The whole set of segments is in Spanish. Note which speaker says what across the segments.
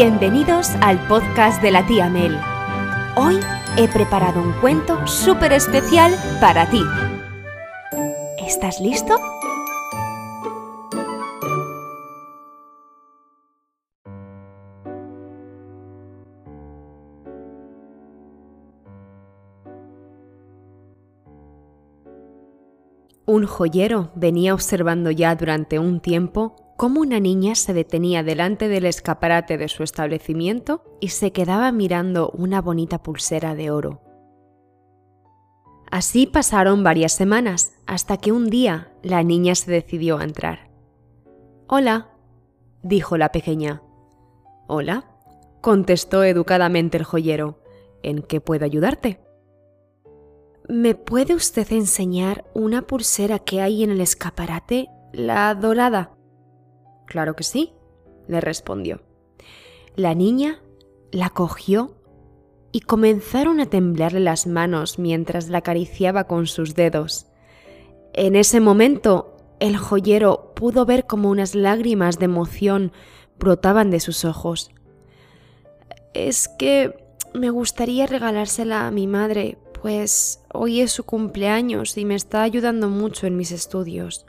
Speaker 1: Bienvenidos al podcast de la tía Mel. Hoy he preparado un cuento súper especial para ti. ¿Estás listo? Un joyero venía observando ya durante un tiempo cómo una niña se detenía delante del escaparate de su establecimiento y se quedaba mirando una bonita pulsera de oro. Así pasaron varias semanas, hasta que un día la niña se decidió a entrar. Hola, dijo la pequeña. Hola, contestó educadamente el joyero. ¿En qué puedo ayudarte? ¿Me puede usted enseñar una pulsera que hay en el escaparate? La dorada. Claro que sí, le respondió. La niña la cogió y comenzaron a temblarle las manos mientras la acariciaba con sus dedos. En ese momento, el joyero pudo ver como unas lágrimas de emoción brotaban de sus ojos. Es que me gustaría regalársela a mi madre, pues hoy es su cumpleaños y me está ayudando mucho en mis estudios.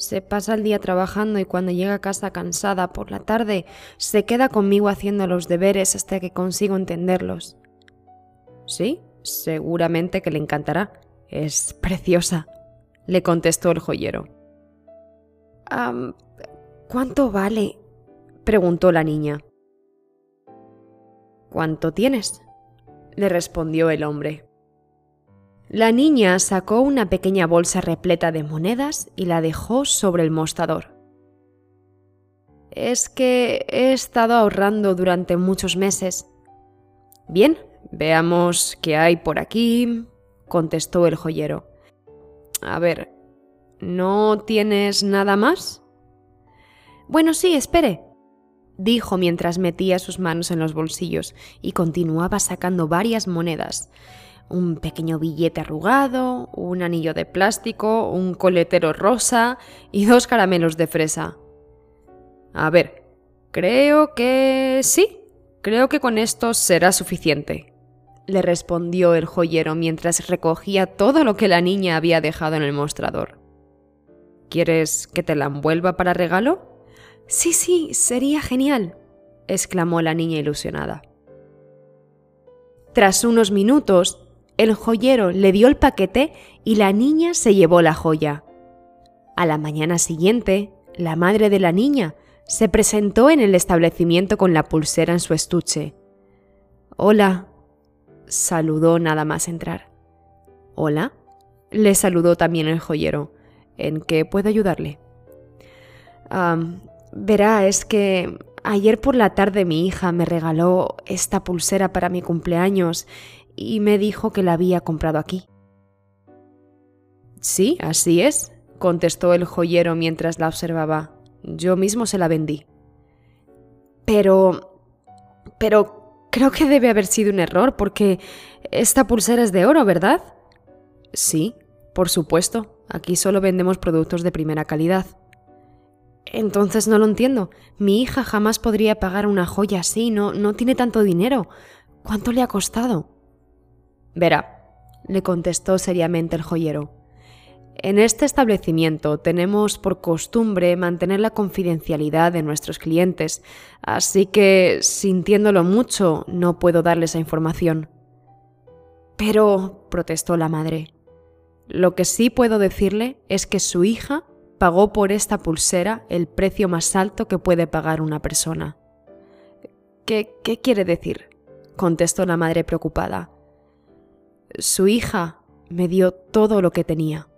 Speaker 1: Se pasa el día trabajando y cuando llega a casa cansada por la tarde se queda conmigo haciendo los deberes hasta que consigo entenderlos. Sí, seguramente que le encantará. Es preciosa, le contestó el joyero. ¿Cuánto vale? preguntó la niña. ¿Cuánto tienes? le respondió el hombre. La niña sacó una pequeña bolsa repleta de monedas y la dejó sobre el mostrador. Es que he estado ahorrando durante muchos meses. Bien, veamos qué hay por aquí, contestó el joyero. A ver, ¿no tienes nada más? Bueno, sí, espere, dijo mientras metía sus manos en los bolsillos y continuaba sacando varias monedas un pequeño billete arrugado, un anillo de plástico, un coletero rosa y dos caramelos de fresa. A ver, creo que sí, creo que con esto será suficiente, le respondió el joyero mientras recogía todo lo que la niña había dejado en el mostrador. ¿Quieres que te la envuelva para regalo? Sí, sí, sería genial, exclamó la niña ilusionada. Tras unos minutos, el joyero le dio el paquete y la niña se llevó la joya. A la mañana siguiente, la madre de la niña se presentó en el establecimiento con la pulsera en su estuche. Hola, saludó nada más entrar. Hola, le saludó también el joyero. ¿En qué puedo ayudarle? verá, es que ayer por la tarde mi hija me regaló esta pulsera para mi cumpleaños y me dijo que la había comprado aquí. Sí, así es, contestó el joyero mientras la observaba. Yo mismo se la vendí. Pero... pero creo que debe haber sido un error, porque esta pulsera es de oro, ¿verdad? Sí, por supuesto. Aquí solo vendemos productos de primera calidad. Entonces no lo entiendo. Mi hija jamás podría pagar una joya así, no, no tiene tanto dinero. ¿Cuánto le ha costado? Verá, le contestó seriamente el joyero. En este establecimiento tenemos por costumbre mantener la confidencialidad de nuestros clientes, así que, sintiéndolo mucho, no puedo darle esa información. Pero, protestó la madre, lo que sí puedo decirle es que su hija pagó por esta pulsera el precio más alto que puede pagar una persona. ¿Qué, qué quiere decir? contestó la madre preocupada. Su hija me dio todo lo que tenía.